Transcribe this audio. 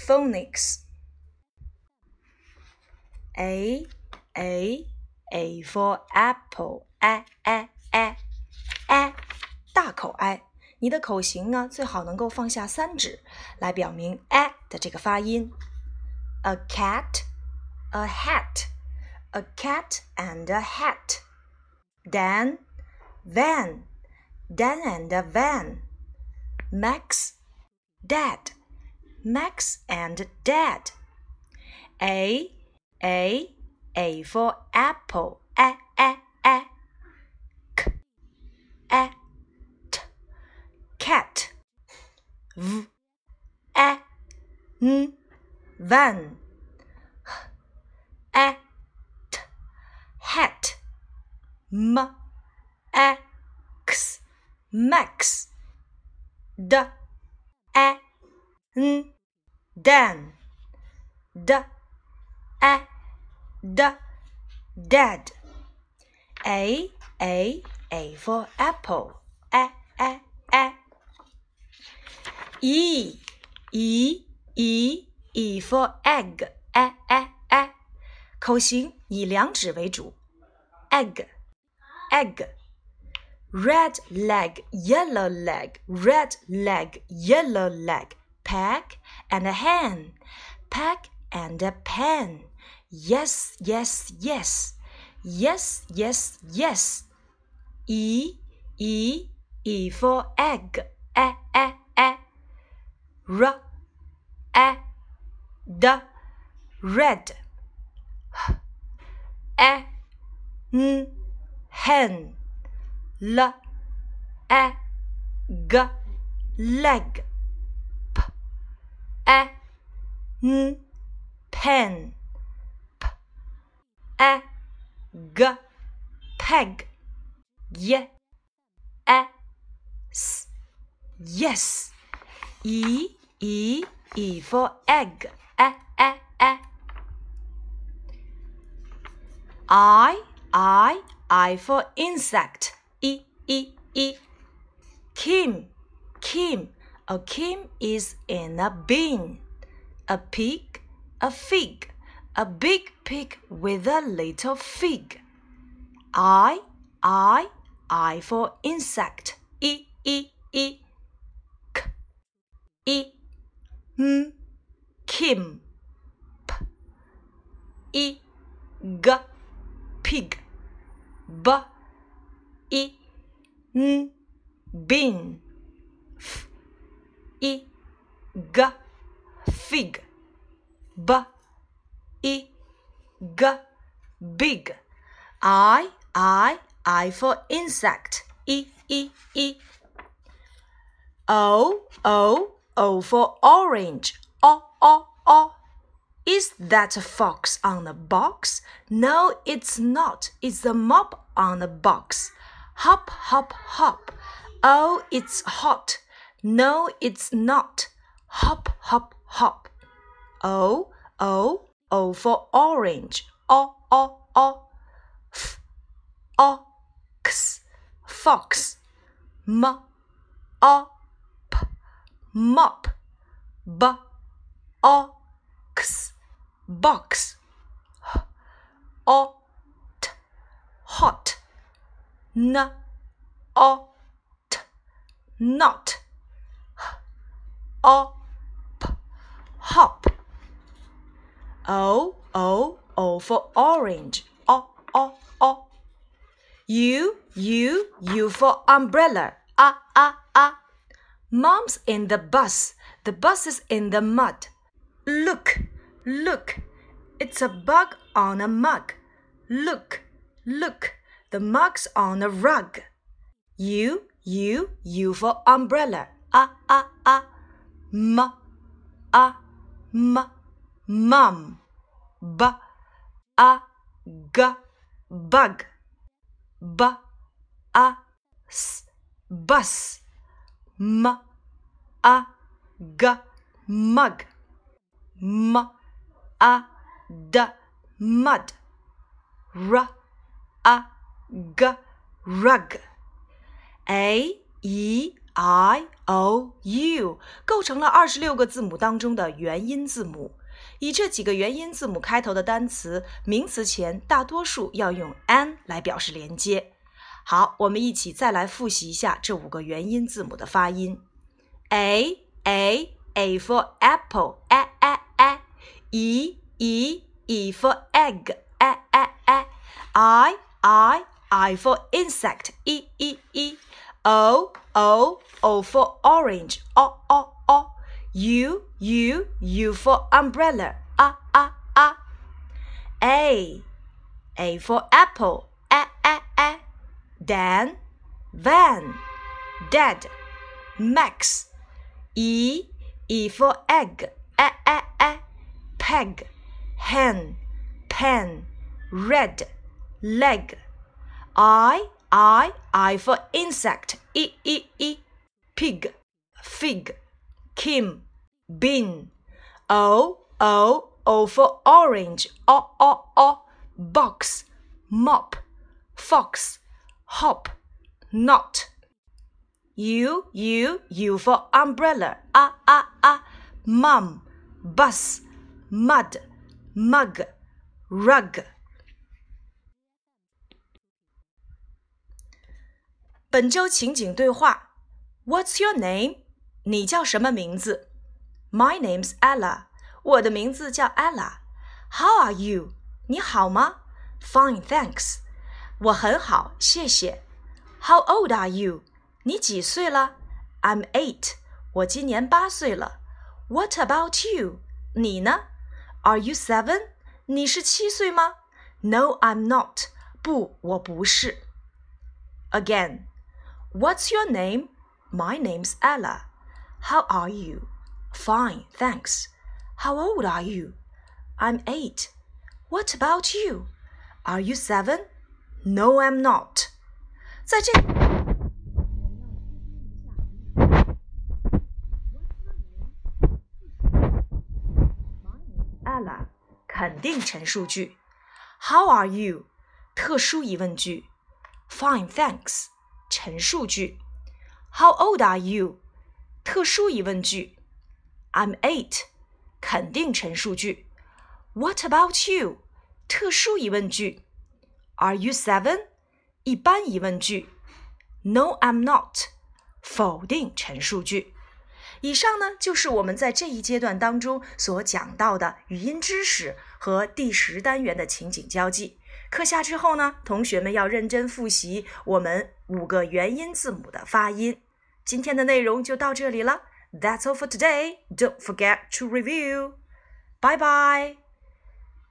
phonics. A A A for apple. A A A A 大口 I。你的口型呢，最好能够放下三指，来表明 a 的这个发音。A cat, a hat, a cat and a hat. Dan, van, Dan and a van. Max, dad, Max and dad. A, A, A for apple. A, A, A. K, A, T, cat. V, A, N, van. H, A, T, hat. M, A, X, max. D, A, N, dan. D, A, D, dad. A, A, A for apple. A, A, A. E, E, E, E for egg. A, A, A. 口型以两指为主。egg, egg. Red leg, yellow leg, red leg, yellow leg. Pack and a hen, pack and a pen. Yes, yes, yes. Yes, yes, yes. E, E, E for egg. A, A, A. R, A, D, red. H, A, N, hen. L, A, G, leg. A, N, pen. P, A, G, peg. Y, A, S, yes. E, E, E for egg. A, A, A. I, I, I for insect. E, E, E. Kim, Kim. A Kim is in a bin. A pig, a fig. A big pig with a little fig. I, I, I for insect. E, E, E. K, E, M, Kim. P, E, G, pig. B, E, N, bin. E, G, fig. B, E, G, big. I, I, I for insect. E, E, E. O, O, O for orange. O, O, O. Is that a fox on the box? No, it's not. It's a mop on the box. Hop, hop, hop. Oh, it's hot. No, it's not. Hop, hop, hop. O, O, O for orange. O, O, O. F, ox, fox. M, o, p, mop. B, ox, box. H, o, t, hot. N, o, t, not. H, o, p, hop. O, O, O for orange. O, O, O. U, U, U for umbrella. Ah, ah, ah. Mom's in the bus. The bus is in the mud. Look, look. It's a bug on a mug. Look, look. The mug's on a rug. U, U, U for umbrella. Ah, ah, ah. M, ah, m, mum. B, a, g, bug. B, a, s, bus. M, a, g, mug. M, a, d, mud. R, a, g, rug. A, E, I O U 构成了二十六个字母当中的元音字母。以这几个元音字母开头的单词，名词前大多数要用 an 来表示连接。好，我们一起再来复习一下这五个元音字母的发音。A A A for apple，a a a。E E E for egg，a a a。I I I for insect，e e e。O O O for orange, o o o. U U U for umbrella, a a a. A A for apple, a a a. Dan van, dad. Max E E for egg, a a a. Peg hen, pen. Red leg. I I, I for insect, e, e, e. Pig, fig. Kim, bin. O, O, O for orange, o, o, o. Box, mop. Fox, hop, not. U, U, U for umbrella, a, a, a. Mum, bus, mud, mug, rug. 本周情景对话：What's your name？你叫什么名字？My name's Ella。我的名字叫 Ella。How are you？你好吗？Fine, thanks。我很好，谢谢。How old are you？你几岁了？I'm eight。我今年八岁了。What about you？你呢？Are you seven？你是七岁吗？No, I'm not。不，我不是。Again。 What's your name? My name's Ella. How are you? Fine, thanks. How old are you? I'm eight. What about you? Are you seven? No, I'm not. 在这 Ella 肯定陈述句，How are you 特殊疑问句，Fine, thanks 陈述句，How old are you？特殊疑问句，I'm eight，肯定陈述句，What about you？特殊疑问句，Are you seven？一般疑问句，No, I'm not，否定陈述句。以上呢，就是我们在这一阶段当中所讲到的语音知识和第十单元的情景交际。课下之后呢，同学们要认真复习我们五个元音字母的发音。今天的内容就到这里了。That's all for today. Don't forget to review. Bye bye.